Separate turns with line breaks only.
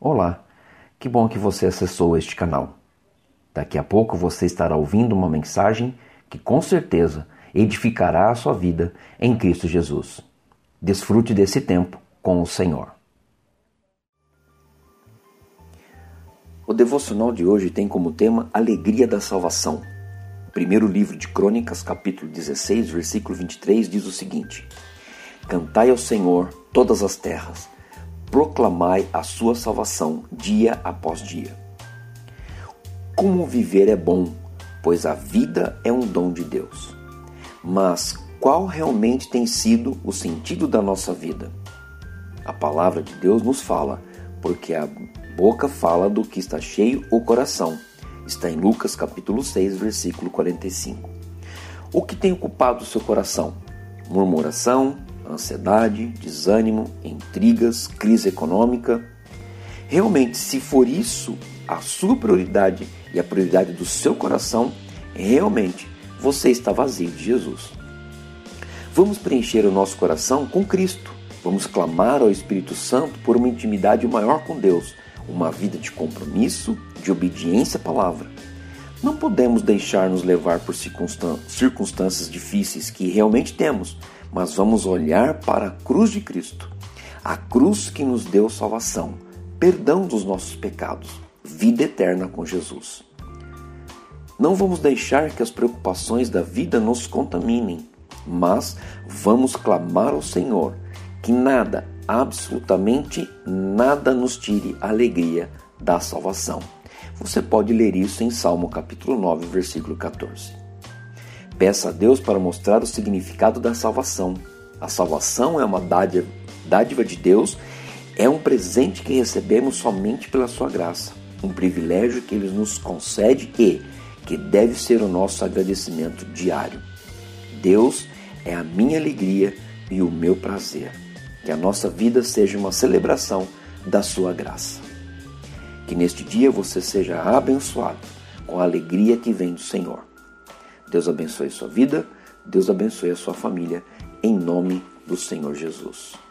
Olá, que bom que você acessou este canal. Daqui a pouco você estará ouvindo uma mensagem que com certeza edificará a sua vida em Cristo Jesus. Desfrute desse tempo com o Senhor. O devocional de hoje tem como tema Alegria da Salvação. O primeiro livro de Crônicas, capítulo 16, versículo 23, diz o seguinte: Cantai ao Senhor todas as terras proclamai a sua salvação dia após dia. Como viver é bom, pois a vida é um dom de Deus. Mas qual realmente tem sido o sentido da nossa vida? A palavra de Deus nos fala, porque a boca fala do que está cheio o coração. Está em Lucas capítulo 6, versículo 45. O que tem ocupado o seu coração? Murmuração, ansiedade, desânimo, intrigas, crise econômica. Realmente, se for isso a sua prioridade e a prioridade do seu coração, realmente você está vazio de Jesus. Vamos preencher o nosso coração com Cristo. Vamos clamar ao Espírito Santo por uma intimidade maior com Deus, uma vida de compromisso, de obediência à palavra. Não podemos deixar-nos levar por circunstâncias difíceis que realmente temos, mas vamos olhar para a cruz de Cristo, a cruz que nos deu salvação, perdão dos nossos pecados, vida eterna com Jesus. Não vamos deixar que as preocupações da vida nos contaminem, mas vamos clamar ao Senhor que nada, absolutamente nada nos tire a alegria da salvação. Você pode ler isso em Salmo capítulo 9, versículo 14. Peça a Deus para mostrar o significado da salvação. A salvação é uma dádiva, de Deus, é um presente que recebemos somente pela sua graça, um privilégio que ele nos concede e que deve ser o nosso agradecimento diário. Deus é a minha alegria e o meu prazer. Que a nossa vida seja uma celebração da sua graça. Que neste dia você seja abençoado com a alegria que vem do Senhor. Deus abençoe sua vida, Deus abençoe a sua família, em nome do Senhor Jesus.